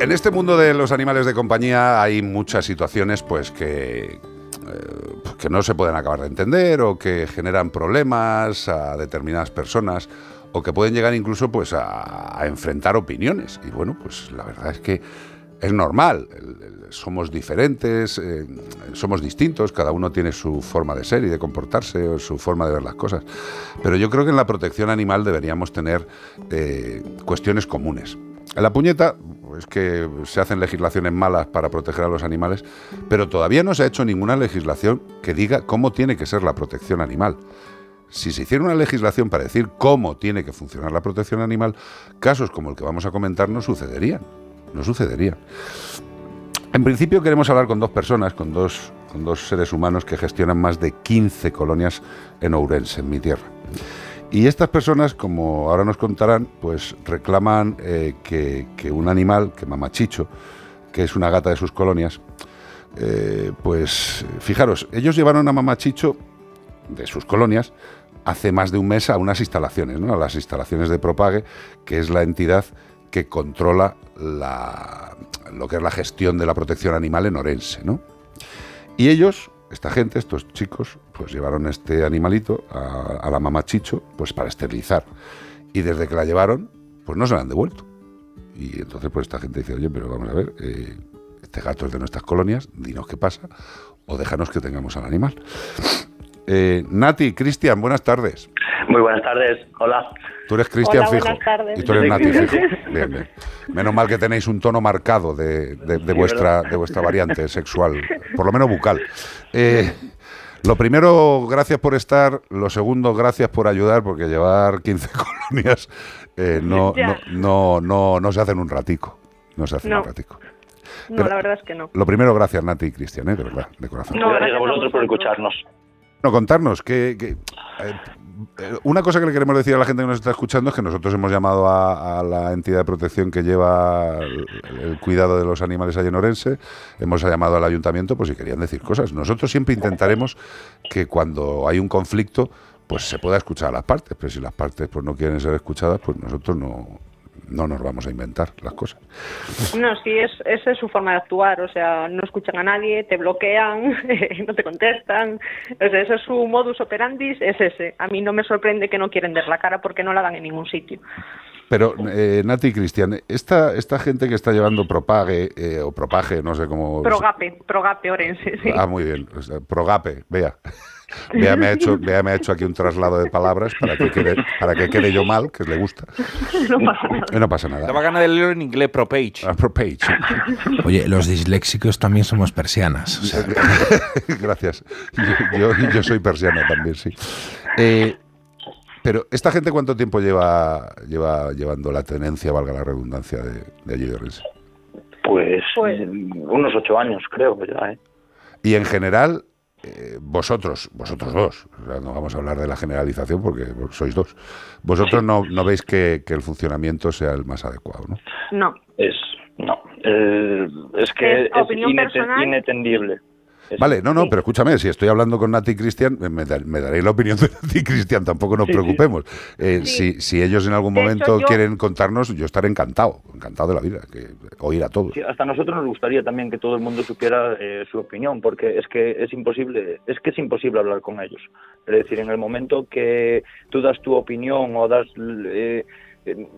En este mundo de los animales de compañía hay muchas situaciones pues que, eh, que no se pueden acabar de entender o que generan problemas a determinadas personas o que pueden llegar incluso pues a, enfrentar opiniones. Y bueno, pues la verdad es que es normal, somos diferentes, eh, somos distintos, cada uno tiene su forma de ser y de comportarse o su forma de ver las cosas. Pero yo creo que en la protección animal deberíamos tener eh, cuestiones comunes. La puñeta es que se hacen legislaciones malas para proteger a los animales, pero todavía no se ha hecho ninguna legislación que diga cómo tiene que ser la protección animal. Si se hiciera una legislación para decir cómo tiene que funcionar la protección animal, casos como el que vamos a comentar no sucederían. No sucederían. En principio queremos hablar con dos personas, con dos, con dos seres humanos que gestionan más de 15 colonias en Ourense, en mi tierra. Y estas personas, como ahora nos contarán, pues reclaman eh, que, un animal, que Mamachicho, que es una gata de sus colonias, eh, pues fijaros, ellos llevaron a Mamachicho de sus colonias hace más de un mes a unas instalaciones, ¿no? a las instalaciones de Propague, que es la entidad que controla la, lo que es la gestión de la protección animal en Orense. ¿no? Y ellos esta gente, estos chicos, pues llevaron este animalito a, la mamá Chicho, pues para esterilizar. Y desde que la llevaron, pues no se la han devuelto. Y entonces, pues esta gente dice, oye, pero vamos a ver, eh, este gato es de nuestras colonias, dinos qué pasa, o déjanos que tengamos al animal. Eh, Nati, Cristian, buenas tardes. Muy buenas tardes, hola. Tú eres Cristian Fijo. Y tú eres Nati Fijo. Bien, bien. Menos mal que tenéis un tono marcado de, vuestra, de vuestra variante sexual, por lo menos bucal. Eh, lo primero, gracias por estar. Lo segundo, gracias por ayudar, porque llevar 15 colonias eh, no, no, no, no, se hace en un ratico. No se hace en un ratico. no, la verdad es que no. Lo primero, gracias Nati y Cristian, ¿eh? de verdad, de corazón. gracias a vosotros por escucharnos. No, contarnos, que, eh, una cosa que le queremos decir a la gente que nos está escuchando es que nosotros hemos llamado a, la entidad de protección que lleva el, cuidado de los animales Orense, hemos llamado al ayuntamiento pues si querían decir cosas. Nosotros siempre intentaremos que cuando hay un conflicto pues se pueda escuchar a las partes, pero si las partes pues no quieren ser escuchadas, pues nosotros no, no nos vamos a inventar las cosas. No, sí, es, esa es su forma de actuar, o sea, no escuchan a nadie, te bloquean, no te contestan, o sea, ese es su modus operandi, es ese. A mí no me sorprende que no quieren ver la cara porque no la dan en ningún sitio. Pero, eh, Nati y Cristian, esta, esta gente que está llevando Propague eh, o Propage, no sé cómo... Progape, Progape Orense, sí. Ah, muy bien, Progape, vea. Vea me, ha hecho, Vea me ha hecho aquí un traslado de palabras para que quede, para que quede yo mal, que le gusta. No pasa nada. No pasa nada. Estaba ganas de leerlo en inglés, ProPage. Ah, ProPage. Oye, los disléxicos también somos persianas. Gracias. Yo, yo, soy persiana también, sí. Eh, pero, ¿esta gente cuánto tiempo lleva, lleva llevando la tenencia, valga la redundancia, de, de allí de Orense? Pues, pues, unos ocho años, creo que ya, ¿eh? Y en general, eh, vosotros, vosotros dos, no vamos a hablar de la generalización porque sois dos, vosotros no, no veis que, el funcionamiento sea el más adecuado, ¿no? No. Es, no. Eh, es que es, inetendible. Vale, no, no, pero escúchame, si estoy hablando con Nati y Cristian, me, daréis la opinión de Nati y Cristian, tampoco nos preocupemos. Eh, si, si, ellos en algún momento quieren contarnos, yo estaré encantado, encantado de la vida, que oír a todos. hasta a nosotros nos gustaría también que todo el mundo supiera eh, su opinión, porque es que es imposible, es que es imposible hablar con ellos. Es decir, en el momento que tú das tu opinión o das... Eh, eh,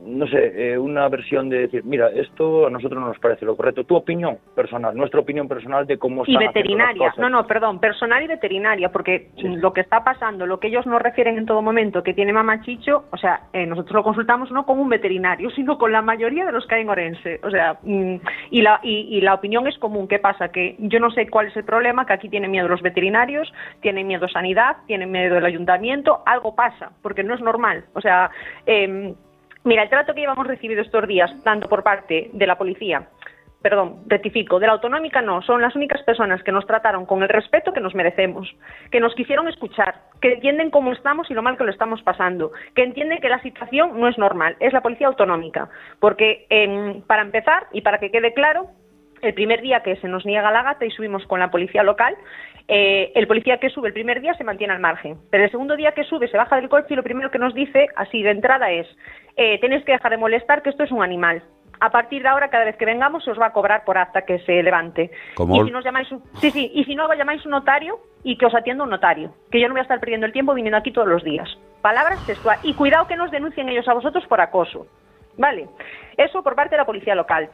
no sé, eh, una versión de decir, mira, esto a nosotros no nos parece lo correcto. Tu opinión personal, nuestra opinión personal de cómo Y veterinaria, no, no, perdón, personal y veterinaria, porque lo que está pasando, lo que ellos nos refieren en todo momento, que tiene mamachicho, o sea, eh, nosotros lo consultamos no con un veterinario, sino con la mayoría de los que hay en Orense. O sea, mm, y, la, y, la opinión es común. ¿Qué pasa? Que yo no sé cuál es el problema, que aquí tienen miedo los veterinarios, tienen miedo sanidad, tienen miedo el ayuntamiento, algo pasa, porque no es normal. O sea, eh, Mira, el trato que llevamos recibido estos días, tanto por parte de la policía, perdón, rectifico, de la autonómica no, son las únicas personas que nos trataron con el respeto que nos merecemos, que nos quisieron escuchar, que entienden cómo estamos y lo mal que lo estamos pasando, que entienden que la situación no es normal, es la policía autonómica, porque em, para empezar y para que quede claro, el primer día que se nos niega la gata y subimos con la policía local, eh, el policía que sube el primer día se mantiene al margen, pero el segundo día que sube se baja del coche y lo primero que nos dice, así de entrada, es eh, tenéis que dejar de molestar que esto es un animal. a partir de ahora, cada vez que vengamos, se os va a cobrar por acta que se levante. Como Y si nos llamáis un, sí, sí, y si no, llamáis un notario y que os atienda un notario, que yo no voy a estar perdiendo el tiempo viniendo aquí todos los días. Palabras textuales. Y cuidado que nos denuncien ellos a vosotros por acoso. Vale, eso por parte de la policía local.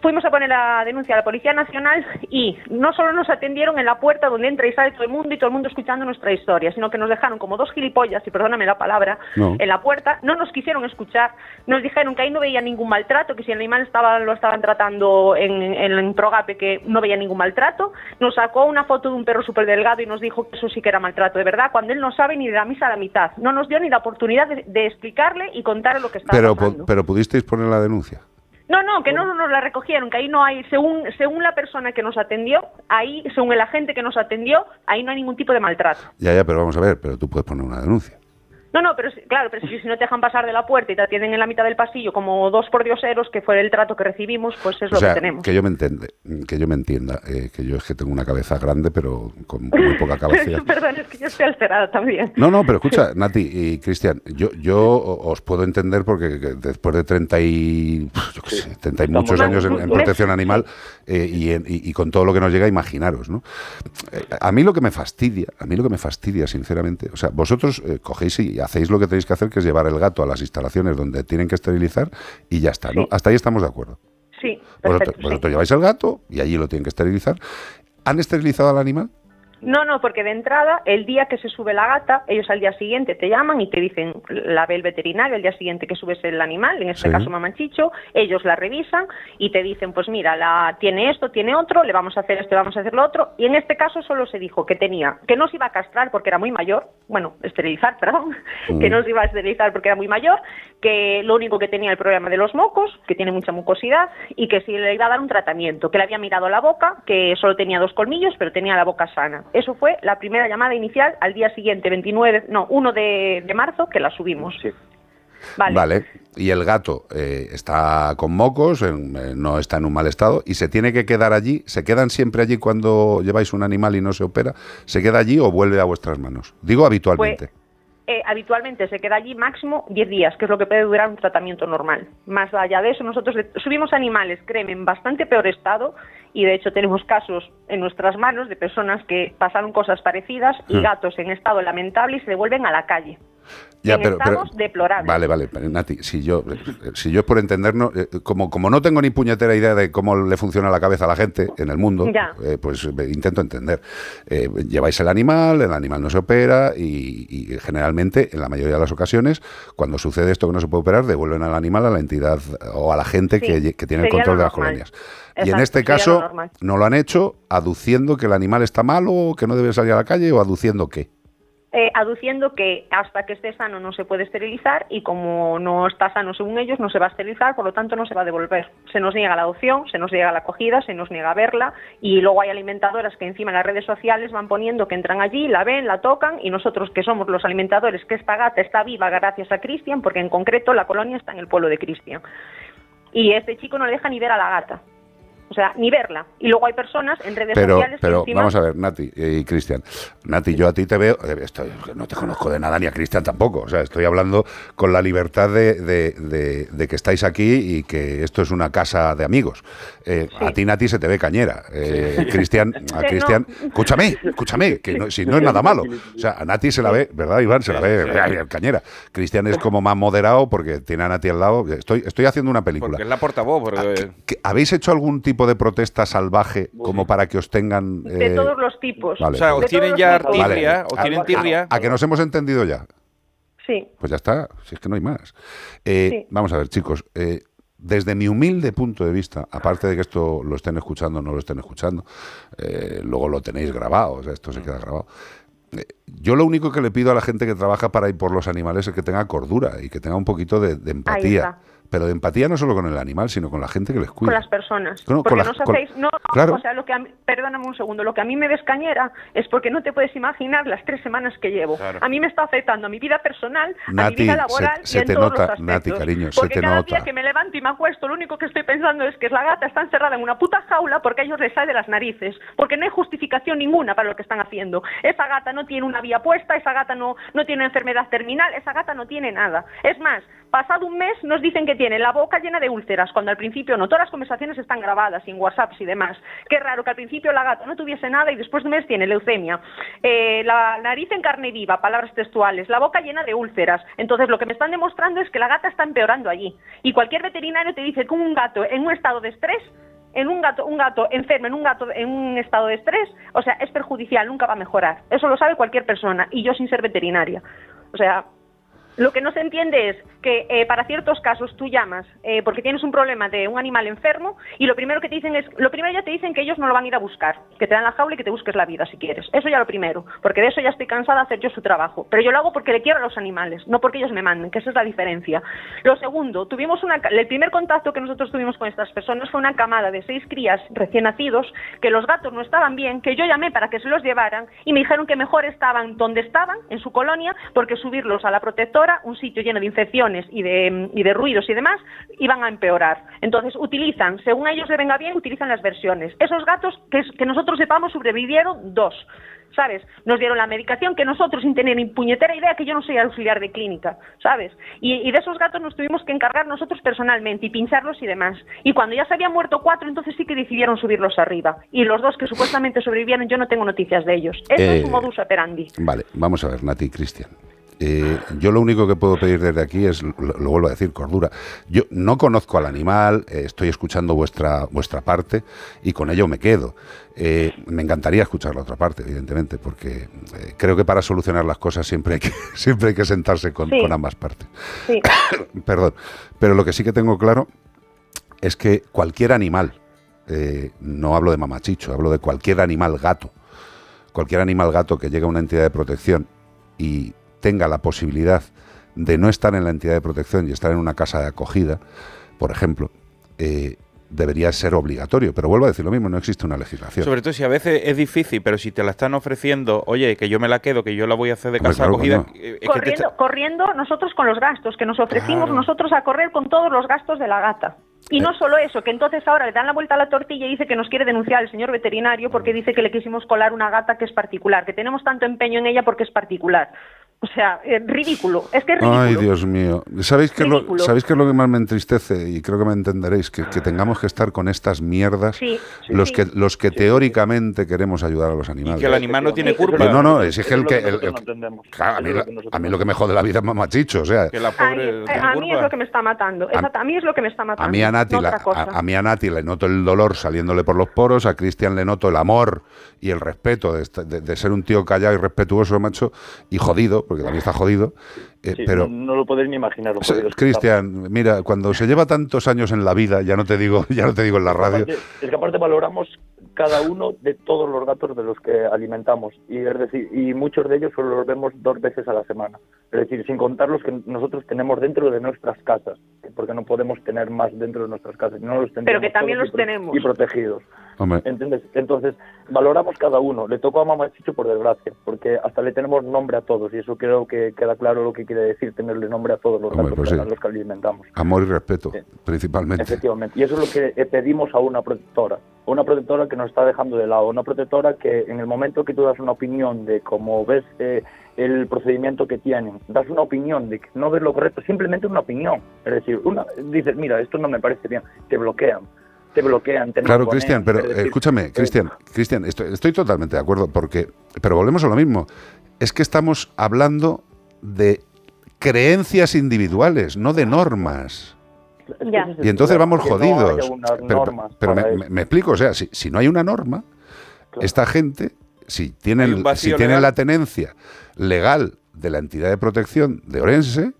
Fuimos a poner la denuncia a la Policía Nacional y no solo nos atendieron en la puerta donde entra y sale todo el mundo y todo el mundo escuchando nuestra historia, sino que nos dejaron como dos gilipollas, y perdóname la palabra, No. en la puerta, no nos quisieron escuchar, nos dijeron que ahí no veía ningún maltrato, que si el animal estaba, lo estaban tratando en, en, en Progape, que no veía ningún maltrato, nos sacó una foto de un perro súper delgado y nos dijo que eso sí que era maltrato de verdad, cuando él no sabe ni de la misa a la mitad, no nos dio ni la oportunidad de, de explicarle y contarle lo que estaba Pero, pasando. pero pudisteis poner la denuncia. No, no, que no nos la recogieron, que ahí no hay, según, según la persona que nos atendió, ahí, según el agente que nos atendió, ahí no hay ningún tipo de maltrato. Ya, ya, pero vamos a ver, pero tú puedes poner una denuncia. No, no, pero claro, pero si, si no te dejan pasar de la puerta y te atienden en la mitad del pasillo como dos pordioseros, que fue el trato que recibimos, pues es O lo sea, que tenemos. que yo me entiende, que yo me entienda, eh, que yo es que tengo una cabeza grande, pero con muy poca capacidad. Perdón, es que yo estoy alterada también. No, no, pero escucha, Nati y Cristian, yo, yo os puedo entender porque que después de 30 y, yo qué sé, 30 y muchos años en, en protección animal eh, y, en- y- y con todo lo que nos llega, imaginaros, ¿no? Eh, a mí lo que me fastidia, a mí lo que me fastidia, sinceramente, o sea, vosotros eh, cogéis y hacéis lo que tenéis que hacer, que es llevar el gato a las instalaciones donde tienen que esterilizar y ya está, ¿no? Sí. Hasta ahí estamos de acuerdo. Sí, Vosotros, perfecto. sí. vosotros lleváis el gato y allí lo tienen que esterilizar. ¿Han esterilizado al animal? No, no, porque de entrada, el día que se sube la gata, ellos al día siguiente te llaman y te dicen, la ve el veterinario, el día siguiente que subes el animal, en este Sí. caso mamanchicho, ellos la revisan y te dicen, pues mira, la tiene esto, tiene otro, le vamos a hacer esto, le vamos a hacer lo otro, y en este caso solo se dijo que tenía, que no se iba a castrar porque era muy mayor, bueno, esterilizar, perdón, Mm. que no se iba a esterilizar porque era muy mayor, que lo único que tenía el problema de los mocos, que tiene mucha mucosidad, y que si le iba a dar un tratamiento, que le había mirado la boca, que solo tenía dos colmillos, pero tenía la boca sana. Eso fue la primera llamada inicial al día siguiente, 29, no, 1 de, de marzo, que la subimos. Sí. Vale. Y el gato eh, está con mocos, en- eh, no está en un mal estado y se tiene que quedar allí. ¿Se quedan siempre allí cuando lleváis un animal y no se opera? ¿Se queda allí o vuelve a vuestras manos? Digo habitualmente. Eh, habitualmente se queda allí máximo 10 días, que es lo que puede durar un tratamiento normal. Más allá de eso, nosotros subimos animales, créeme, en bastante peor estado y de hecho tenemos casos en nuestras manos de personas que pasaron cosas parecidas y Hmm. gatos en estado lamentable y se devuelven a la calle. Ya, en estados deplorables. Vale, vale, Nati, si yo, eh, si yo es por entendernos, eh, como, como no tengo ni puñetera idea de cómo le funciona la cabeza a la gente en el mundo, eh, pues eh, intento entender. Eh, lleváis el animal, el animal no se opera y, y generalmente, en la mayoría de las ocasiones, cuando sucede esto que no se puede operar, devuelven al animal a la entidad o a la gente Sí, que, que tiene el control de las colonias. y en este lo caso, no lo han hecho aduciendo que el animal está malo que no debe salir a la calle o aduciendo qué. Eh, aduciendo que hasta que esté sano no se puede esterilizar y como no está sano según ellos no se va a esterilizar, por lo tanto no se va a devolver. Se nos niega la adopción, se nos niega la acogida, se nos niega verla y luego hay alimentadoras que encima en las redes sociales van poniendo que entran allí, la ven, la tocan y nosotros que somos los alimentadores, que esta gata está viva gracias a Cristian, porque en concreto la colonia está en el pueblo de Cristian. Y este chico no le deja ni ver a la gata. O sea, ni verla. Y luego hay personas en redes Pero, sociales que pero encima... vamos a ver, Nati y Cristian. Nati, yo a ti te veo, eh, estoy- no te conozco de nada ni a Cristian tampoco. O sea, estoy hablando con la libertad de, de- de- de que estáis aquí y que esto es una casa de amigos. Eh, A ti, Nati, se te ve cañera. Eh, Cristian, a Cristian, no. escúchame, escúchame, que no- si no es nada malo. O sea, a Nati se la ve, ¿verdad, Iván? Se la ve cañera. Cristian es como más moderado porque tiene a Nati al lado. Estoy, estoy haciendo una película. Porque es la portavoz. Porque... ¿Que- ¿Habéis hecho algún tipo de protesta salvaje como para que os tengan... De eh, todos los tipos. vale. O sea, De os tienen ya tipos. Vale. tirria, os A- tienen a- tirria. A, que nos hemos entendido ya. Sí. Pues ya está, si es que no hay más. Eh, Sí. Vamos a ver, chicos. eh, desde mi humilde punto de vista, aparte de que esto lo estén escuchando o no lo estén escuchando, eh, luego lo tenéis grabado, o sea, esto se queda grabado. Eh, Yo lo único que le pido a la gente que trabaja para ir por los animales es que tenga cordura y que tenga un poquito de, de empatía. Pero de empatía no solo con el animal, sino con la gente que les cuida. con las personas. No, con porque las- no os con- hacéis, no, claro. o sea, lo que a mí- perdóname un segundo, lo que a mí me descañera es porque no te puedes imaginar las tres semanas que llevo. Claro. A mí me está afectando a mi vida personal, a mi Nati, vida laboral se- se y en te todos nota, los aspectos. Nati, cariño, se porque te cada nota. día que me levanto y me acuesto, lo único que estoy pensando es que la gata está encerrada en una puta jaula porque a ellos les sale de las narices, porque no hay justificación ninguna para lo que están haciendo. Esa gata no tiene una vía puesta, esa gata no, no tiene una enfermedad terminal, esa gata no tiene nada. Es más, Pasado un mes nos dicen que tiene la boca llena de úlceras, cuando al principio no. Todas las conversaciones están grabadas en WhatsApp y demás. Qué raro que al principio la gata no tuviese nada y después de un mes tiene leucemia. Eh, la nariz en carne viva, palabras textuales. La boca llena de úlceras. Entonces lo que me están demostrando es que la gata está empeorando allí. Y cualquier veterinario te dice que un gato en un estado de estrés en un gato, un gato enfermo, en un gato en un estado de estrés, o sea, es perjudicial, nunca va a mejorar. Eso lo sabe cualquier persona y yo sin ser veterinaria. O sea, lo que no se entiende es que eh, para ciertos casos tú llamas eh, porque tienes un problema de un animal enfermo y lo primero que te dicen es, lo primero ya te dicen que ellos no lo van a ir a buscar, que te dan la jaula y que te busques la vida si quieres. Eso ya lo primero, porque de eso ya estoy cansada de hacer yo su trabajo. Pero yo lo hago porque le quiero a los animales, no porque ellos me manden, que esa es la diferencia. Lo segundo, tuvimos una, el primer contacto que nosotros tuvimos con estas personas fue una camada de seis crías recién nacidos, que los gatos no estaban bien, que yo llamé para que se los llevaran y me dijeron que mejor estaban donde estaban, en su colonia, porque subirlos a la protectora un sitio lleno de infecciones y de, y de ruidos y demás, iban a empeorar. Entonces, utilizan, según a ellos les venga bien, utilizan las versiones. Esos gatos, que, que nosotros sepamos, sobrevivieron dos. ¿sabes? Nos dieron la medicación que nosotros, sin tener ni puñetera idea, que yo no soy auxiliar de clínica, ¿sabes? Y, y, de esos gatos nos tuvimos que encargar nosotros personalmente y pincharlos y demás. Y cuando ya se habían muerto cuatro, entonces sí que decidieron subirlos arriba. Y los dos que supuestamente sobrevivieron, yo no tengo noticias de ellos. Eso Eh, es un modus operandi. Vale, vamos a ver, Nati y Cristian. Eh, yo lo único que puedo pedir desde aquí es, lo, lo vuelvo a decir, cordura. Yo no conozco al animal, eh, estoy escuchando vuestra, vuestra parte y con ello me quedo. Eh, me encantaría escuchar la otra parte, evidentemente, porque creo que para solucionar las cosas siempre hay que, siempre hay que sentarse con, Sí. con ambas partes. Sí. Perdón, pero lo que sí que tengo claro es que cualquier animal, no hablo de mamachicho, hablo de cualquier animal gato, cualquier animal gato que llegue a una entidad de protección y tenga la posibilidad de no estar en la entidad de protección y estar en una casa de acogida, por ejemplo, eh, debería ser obligatorio. Pero vuelvo a decir lo mismo, no existe una legislación. Sobre todo si a veces es difícil, pero si te la están ofreciendo, oye, que yo me la quedo, que yo la voy a hacer de Hombre, casa claro, acogida. eh, es que corriendo, está- corriendo nosotros con los gastos, que nos ofrecimos Claro. nosotros a correr con todos los gastos de la gata. Y no Eh. solo eso, que entonces ahora le dan la vuelta a la tortilla y dice que nos quiere denunciar el señor veterinario porque dice que le quisimos colar una gata que es particular, que tenemos tanto empeño en ella porque es particular. O sea, es ridículo. Es que es ridículo. Ay, Dios mío. ¿Sabéis qué, es lo. ¿Sabéis qué es lo que más me entristece? Y creo que me entenderéis, que, que tengamos que estar con estas mierdas Sí, sí, los, sí. que, los que teóricamente queremos ayudar a los y animales. que el animal no tiene culpa. Pero no, no, es que el lo que... el- no entendemos. Claro, a mí, lo que nosotros a mí no lo que me jode la vida es mamachicho, o sea... Que la pobre eh, a mí es lo que me está matando. Esa- a mí es lo que me está matando. A mí a Nati, no la- a, a mí a Nati le noto el dolor saliéndole por los poros, a Cristian le noto el amor y el respeto de, esta- de- de ser un tío callado y respetuoso, macho, y jodido, porque también está jodido. eh, Sí, pero, no, no lo podéis ni imaginar. lo Cristian, mira, cuando se lleva tantos años en la vida, ya no te digo, ya no te digo en la radio, Aparte- es que aparte valoramos cada uno de todos los gatos de los que alimentamos y es decir y muchos de ellos solo los vemos dos veces a la semana es decir sin contar los que nosotros tenemos dentro de nuestras casas porque no podemos tener más dentro de nuestras casas no los tendríamos que también los tenemos. y protegidos hombre, ¿Entiendes? Entonces, valoramos cada uno. Le tocó a Mamachicho por desgracia, porque hasta le tenemos nombre a todos, y eso creo que queda claro lo que quiere decir tenerle nombre a todos los Hombre, pues que- sí. a los que alimentamos. amor y respeto, Sí. principalmente. Efectivamente. Y eso es lo que eh, pedimos a una protectora. Una protectora que nos está dejando de lado. Una protectora que en el momento que tú das una opinión de cómo ves eh, el procedimiento que tienen, das una opinión de que no ves lo correcto, simplemente una opinión. Es decir, una, dices, mira, esto no me parece bien, te bloquean. Te bloquean, te Claro. Cristian, pero decir, escúchame, Cristian, Cristian, estoy, estoy totalmente de acuerdo, porque, pero volvemos a lo mismo. Es que estamos hablando de creencias individuales, no de normas. Ya. Y entonces vamos no jodidos. pero pero me, explico, o sea, si, si no hay una norma, Claro. esta gente, si tienen, si tienen legal. la tenencia legal de la entidad de protección de Orense,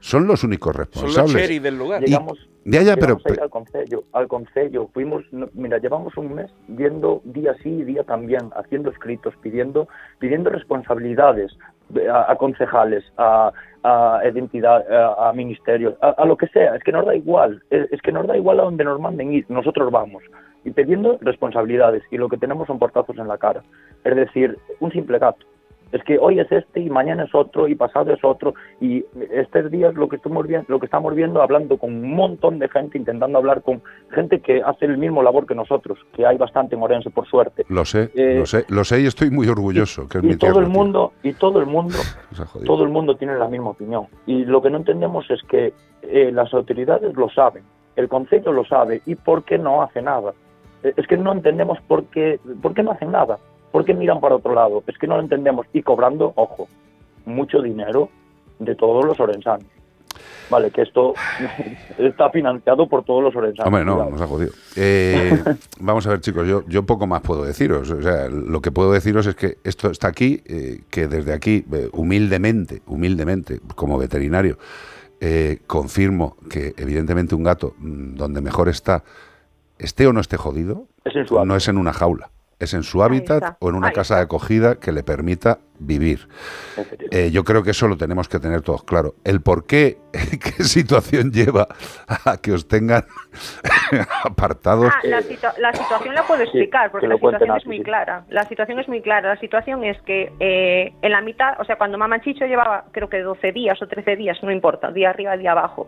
son los únicos Son los responsables. sheriff del lugar. Llegamos, Ya, ya, pero, llegamos a ir al concello, al concello, fuimos, no, mira, llevamos un mes viendo día sí y día también, haciendo escritos, pidiendo, pidiendo responsabilidades de- a, a concejales, a, a identidad, a, a ministerios, a, a lo que sea, es que nos da igual, es, es que nos da igual a donde nos manden ir, nosotros vamos, y pidiendo responsabilidades, y lo que tenemos son portazos en la cara, es decir, un simple gato. Es que hoy es este y mañana es otro y pasado es otro y estos días lo que estamos viendo, lo que estamos viendo hablando con un montón de gente intentando hablar con gente que hace el mismo labor que nosotros, que hay bastante en Orense por suerte. lo sé, eh, lo sé, lo sé y estoy muy orgulloso. que es mi Y todo tierra, el tío. mundo y todo el mundo todo el mundo tiene la misma opinión y lo que no entendemos es que eh, las autoridades lo saben, el Consejo lo sabe, ¿y por qué no hace nada? Eh, Es que no entendemos por qué, por qué no hacen nada, por qué miran para otro lado, es que no lo entendemos, y cobrando, ojo, mucho dinero de todos los orensanos. Vale, que esto está financiado por todos los orensanos. Hombre, no, nos ha jodido. Eh, vamos a ver, chicos, yo, yo poco más puedo deciros. O sea, lo que puedo deciros es que esto está aquí, eh, que desde aquí, eh, humildemente, humildemente, como veterinario, confirmo que evidentemente un gato mm, donde mejor está, esté o no esté jodido, Es no es en una jaula, es en su hábitat o en una casa de acogida que le permita vivir. Eh, yo creo que eso lo tenemos que tener todos claro. El por qué, qué situación lleva a que os tengan apartados. Ah, la, la situación la puedo explicar, porque que la situación es muy clara. La situación es muy clara. La situación es que eh, en la mitad, o sea, cuando Mamá Chicho llevaba, creo que 12 días o 13 días, no importa, día arriba, día abajo,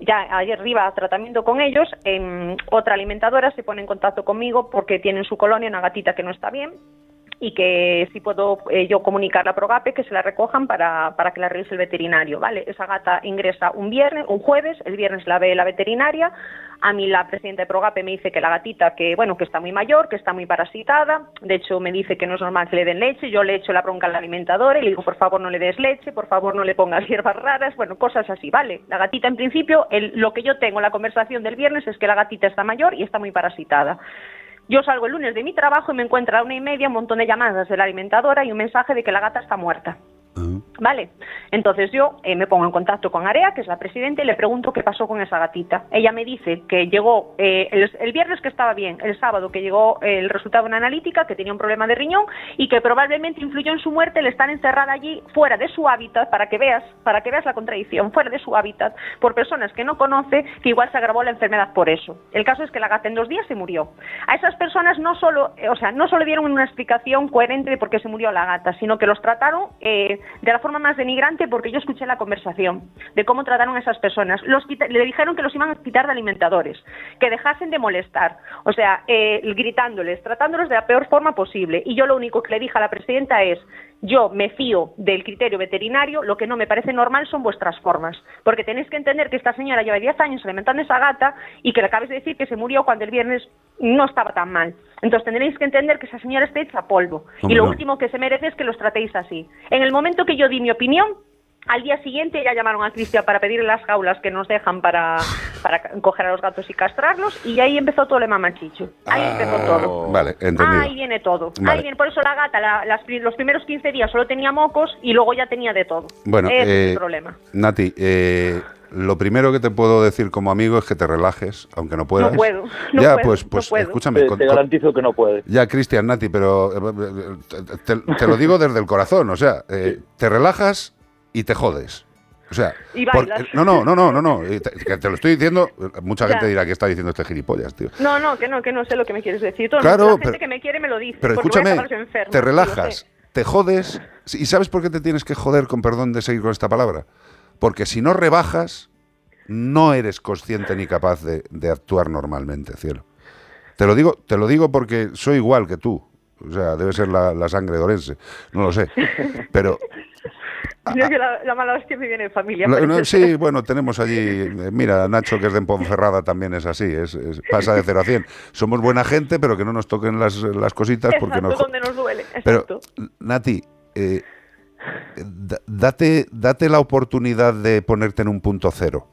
ya ayer arriba tratamiento con ellos, em, otra alimentadora se pone en contacto conmigo porque tiene en su colonia una gatita que no está bien y que si puedo eh, yo comunicarla a Progape que se la recojan para, para que la revise el veterinario, ¿vale? Esa gata ingresa un viernes, un jueves, el viernes la ve la veterinaria, a mí la presidenta de Progape me dice que la gatita que, bueno, que está muy mayor, que está muy parasitada, de hecho me dice que no es normal que le den leche, yo le echo la bronca a la alimentadora y le digo, por favor no le des leche, por favor no le pongas hierbas raras, bueno, cosas así, ¿vale? La gatita en principio, el- lo que yo tengo, la conversación del viernes es que la gatita está mayor y está muy parasitada. Yo salgo el lunes de mi trabajo y me encuentro a una y media un montón de llamadas de la alimentadora y un mensaje de que la gata está muerta. Vale, entonces yo eh, me pongo en contacto con Area, que es la presidenta, y le pregunto qué pasó con esa gatita. Ella me dice que llegó eh, el, el viernes que estaba bien, el sábado que llegó eh, el resultado de una analítica, que tenía un problema de riñón y que probablemente influyó en su muerte el estar encerrada allí fuera de su hábitat, para que veas, para que veas la contradicción, fuera de su hábitat, por personas que no conoce, que igual se agravó la enfermedad por eso. El caso es que la gata en dos días se murió. A esas personas no solo, eh, o sea, no solo dieron una explicación coherente de por qué se murió la gata, sino que los trataron eh, de la forma más denigrante porque yo escuché la conversación de cómo trataron a esas personas. Los le dijeron que los iban a quitar de alimentadores, que dejasen de molestar, o sea, eh, gritándoles, tratándolos de la peor forma posible. Y yo lo único que le dije a la presidenta es, yo me fío del criterio veterinario, lo que no me parece normal son vuestras formas, porque tenéis que entender que esta señora lleva 10 años alimentando esa gata y que le acabáis de decir que se murió cuando el viernes no estaba tan mal. Entonces tendréis que entender que esa señora está hecha polvo y lo no. último que se merece es que los tratéis así. En el momento que yo di mi opinión, al día siguiente ya llamaron a Cristian para pedirle las jaulas que nos dejan para, para coger a los gatos y castrarlos y ahí empezó todo el mamachicho. Ahí empezó Ah, todo. Vale, entendido. Ahí viene todo. Vale. Ahí viene. Por eso la gata, la- las los primeros 15 días solo tenía mocos y luego ya tenía de todo. Bueno, Ese es eh, el problema. Nati, eh, lo primero que te puedo decir como amigo es que te relajes, aunque no puedas. puedo, no ya, puedo, pues, no pues puedo. escúchame. Te, con- te con- garantizo que no puede. ya, Cristian, Nati, pero eh, te, te lo digo desde el corazón, o sea, eh, te relajas y te jodes. O sea, Y no, no, no, no, no, no, eh, te, lo estoy diciendo, mucha Ya. gente dirá que está diciendo este gilipollas, tío. No, no, que no, que no sé lo que me quieres decir. Todo Claro, la gente pero- que me quiere me lo dice. Pero escúchame, te relajas, te jodes, ¿y sabes por qué te tienes que joder, con perdón de seguir con esta palabra? Porque si no rebajas, no eres consciente ni capaz de, de actuar normalmente, cielo. Te lo digo, te lo digo porque soy igual que tú. O sea, debe ser la, la sangre de Orense, no lo sé. Pero Yo que la, la mala hostia me viene de familia. la- no, sí, bueno, tenemos allí, eh, mira, Nacho que es de Ponferrada también es así, es, es- pasa de 0 a 100. Somos buena gente, pero que no nos toquen las, las cositas porque nos... donde nos duele. Pero. Nati, eh, da- date, date la oportunidad de ponerte en un punto cero.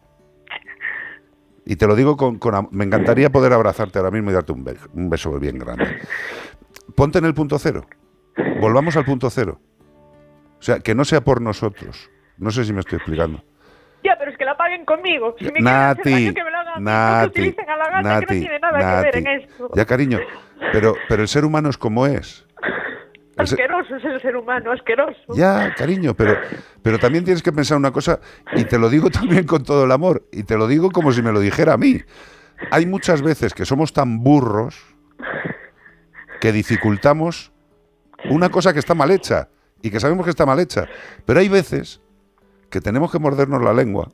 Y te lo digo con, con Me encantaría poder abrazarte ahora mismo y darte un, be- un beso bien grande. Ponte en el punto cero. Volvamos al punto cero. O sea, que no sea por nosotros. No sé si me estoy explicando. Ya, pero es que la paguen conmigo. Si me hacer Nati, daño, que me lo hagan a mí, no que Nati, utilicen a la gata, que Nati, no tiene nada que ver en esto. Ya, cariño, pero, pero el ser humano es como es. El ser- Asqueroso es el ser humano, asqueroso. Ya, cariño, pero, pero también tienes que pensar una cosa, y te lo digo también con todo el amor, y te lo digo como si me lo dijera a mí. Hay muchas veces que somos tan burros que dificultamos una cosa que está mal hecha, y que sabemos que está mal hecha. Pero hay veces que tenemos que mordernos la lengua,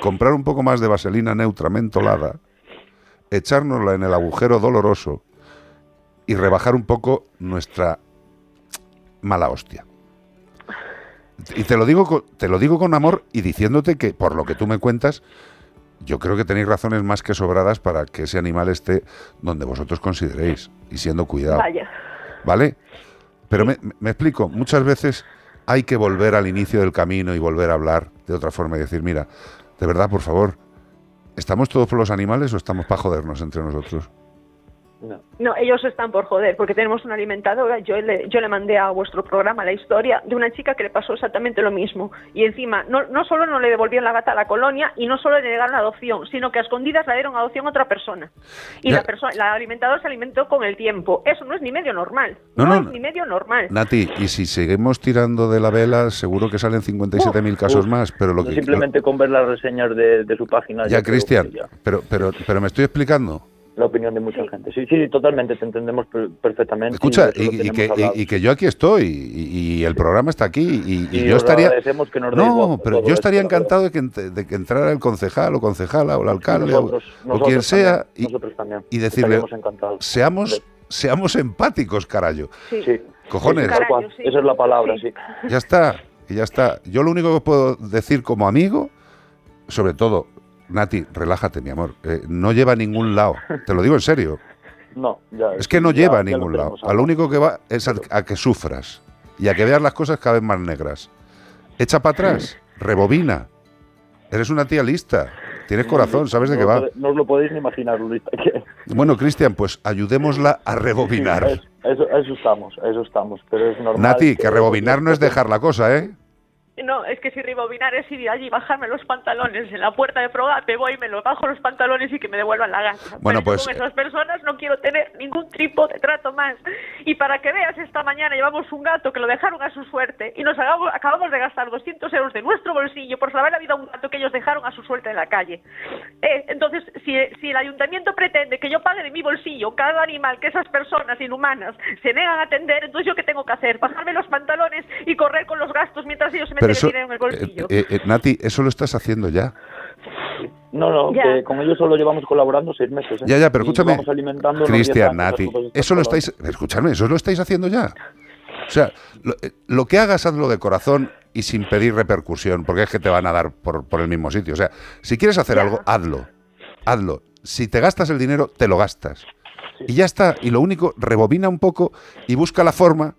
comprar un poco más de vaselina neutra mentolada, echárnosla en el agujero doloroso y rebajar un poco nuestra mala hostia. Y te lo digo con, te lo digo con amor y diciéndote que por lo que tú me cuentas, yo creo que tenéis razones más que sobradas para que ese animal esté donde vosotros consideréis y siendo cuidado. Vaya. ¿Vale? Pero me, explico, muchas veces hay que volver al inicio del camino y volver a hablar de otra forma y decir, mira, de verdad, por favor, ¿estamos todos por los animales o estamos para jodernos entre nosotros? No. No, ellos están por joder, porque tenemos una alimentadora. Yo le, yo le mandé a vuestro programa la historia de una chica que le pasó exactamente lo mismo. Y encima, no, no solo no le devolvieron la gata a la colonia y no solo le negaron la adopción, sino que a escondidas la dieron a adopción a otra persona. Y Ya. la, persona, la alimentadora se alimentó con el tiempo. Eso no es ni medio normal. No, No, no, es ni medio normal. Nati, y si seguimos tirando de la vela, seguro que salen 57.000 casos Uf, más, pero lo que... Simplemente con ver las reseñas de, de su página. Ya, Cristian, pero, pero, pero me estoy explicando. La opinión de mucha gente. Sí, sí, totalmente, te entendemos per- perfectamente. Escucha, y, que, y- que yo aquí estoy, y, y el programa está aquí, y, y Y yo estaría... que nos No, pero yo estaría esto, encantado de que, de que entrara el concejal o concejala o el alcalde o- Nosotros- o, nosotros quien sea también, y, nosotros también. y decirle, seamos, seamos empáticos, carayo. Sí. Cojones. Carayo, sí. Esa es la palabra, sí. Ya está, y ya está. Yo lo único que os puedo decir como amigo, sobre todo, Nati, relájate, mi amor. eh, no lleva a ningún lado. Te lo digo en serio. No, ya, Es que no ya- lleva a ningún lado. A lo único que va es a, a que sufras y a que veas las cosas cada vez más negras. Echa para atrás, rebobina. Eres una tía lista. Tienes corazón, sabes de qué va. No os lo podéis ni imaginar, es. Bueno, Cristian, pues ayudémosla a rebobinar. Es- Eso, eso estamos, eso estamos. Pero es normal. Nati, que rebobinar no es dejar la cosa, ¿eh? No, es que si rebobinar es ir allí y bajarme los pantalones en la puerta de Progape, voy y me los bajo los pantalones y que me devuelvan la gata. Bueno, Pero pues, con esas personas no quiero tener ningún tipo de trato más. Y para que veas, esta mañana llevamos un gato que lo dejaron a su suerte y nos hagamos- acabamos de gastar 200 euros de nuestro bolsillo por salvar la vida a un gato que ellos dejaron a su suerte en la calle. Eh, entonces, si, si el ayuntamiento pretende que yo pague de mi bolsillo cada animal que esas personas inhumanas se negan a atender, entonces yo qué tengo que hacer? Bajarme los pantalones y correr con los gastos mientras ellos se meten Pero el eso, dinero en el bolsillo. eh, eh, Nati, eso lo estás haciendo ya. No, no, Ya. que con ellos solo llevamos colaborando seis meses. ¿eh? Ya, ya, pero escúchame, Cristian, 10 años a Nati, eso lo estáis, escuchadme, eso lo estáis haciendo ya. O sea, lo, eh, lo que hagas, hazlo de corazón y sin pedir repercusión, porque es que te van a dar por, por el mismo sitio. O sea, si quieres hacer Ya. algo, hazlo, hazlo. Si te gastas el dinero, te lo gastas. Y ya está. Y lo único, rebobina un poco y busca la forma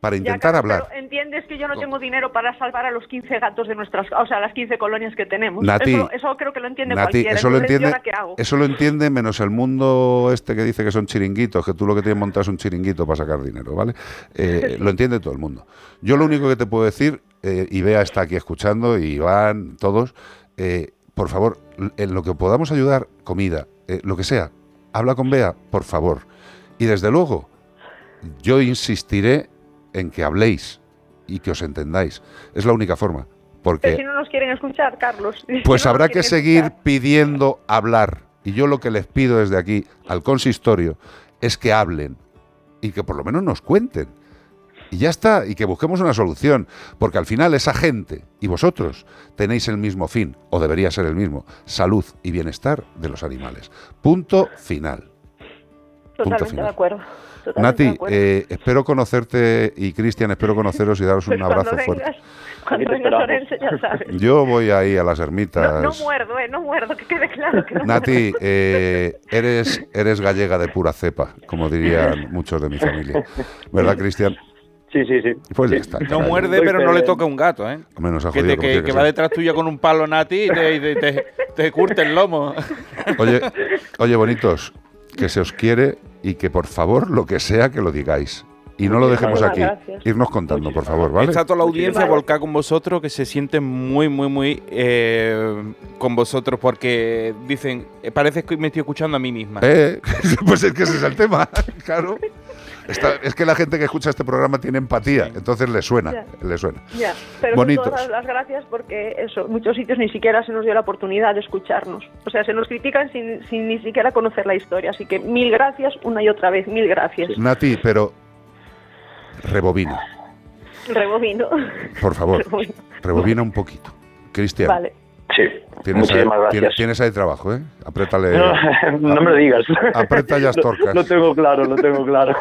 para intentar hablar. pero entiendes que yo no tengo dinero para salvar a los 15 gatos de nuestras, o sea, las 15 colonias que tenemos. Nati, eso, eso creo que lo entiende Nati, cualquiera. eso lo Entonces, ¿yo entiende, eso lo entiende menos el mundo este que dice que son chiringuitos, que tú lo que tienes montado es un chiringuito para sacar dinero, ¿vale? Eh, lo entiende todo el mundo. Yo lo único que te puedo decir, eh, y Bea está aquí escuchando, y Iván, todos, eh, por favor, en lo que podamos ayudar, comida, lo que sea, habla con Bea, por favor. Y desde luego, yo insistiré en que habléis y que os entendáis. Es la única forma. Porque Pero si no nos quieren escuchar, Carlos. pues no habrá que seguir escuchar. pidiendo hablar. Y yo lo que les pido desde aquí al consistorio es que hablen y que por lo menos nos cuenten. Y ya está, y que busquemos una solución, porque al final esa gente y vosotros tenéis el mismo fin, o debería ser el mismo, salud y bienestar de los animales. Punto final. Totalmente final. de acuerdo. Totalmente Nati, eh, espero conocerte y Cristian, espero conoceros y daros Pues un abrazo cuando fuerte. vengas, cuando vengas. Orense, ya sabes. Yo voy ahí a las ermitas. No, no muerdo, eh, no muerdo, que quede claro que no Nati, eh, eres, eres gallega de pura cepa, como dirían muchos de mi familia. ¿Verdad, Cristian? Sí, sí, sí. Pues ya Sí. está. No muerde, pero no le toca un gato, ¿eh? Menos Que, jodido te- que- que que va detrás tuya con un palo Nati y te, y te- te- te curte el lomo. Oye, oye, bonitos, que se os quiere y que por favor, lo que sea, que lo digáis. Y no lo dejemos Muchísimas aquí. gracias. Irnos contando, por favor, ¿vale? Está toda la audiencia volcada con vosotros, que se sienten muy, muy, muy eh, con vosotros porque dicen, eh, parece que me estoy escuchando a mí misma. Eh, pues es que ese es el tema, claro. Está- es que la gente que escucha este programa tiene empatía, entonces le suena, Ya. le suena. Ya, pero todas las gracias porque eso, en muchos sitios ni siquiera se nos dio la oportunidad de escucharnos. O sea, se nos critican sin, sin ni siquiera conocer la historia. Así que mil gracias una y otra vez, mil gracias. Nati, pero rebobina, Rebobino. por favor, Rebobino. rebobina un poquito. Cristian, Vale. Sí. Tienes, ahí, Muchísimas gracias. tienes, tienes ahí trabajo, ¿eh? Apriétale. No, no me lo digas. Aprieta ya torcas. Lo tengo claro, lo tengo claro.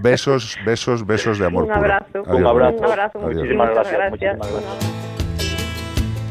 Besos, besos, besos de amor Un puro. abrazo. Adiós, Un abrazo. Un abrazo. Adiós. Muchísimas gracias. muchísimas gracias.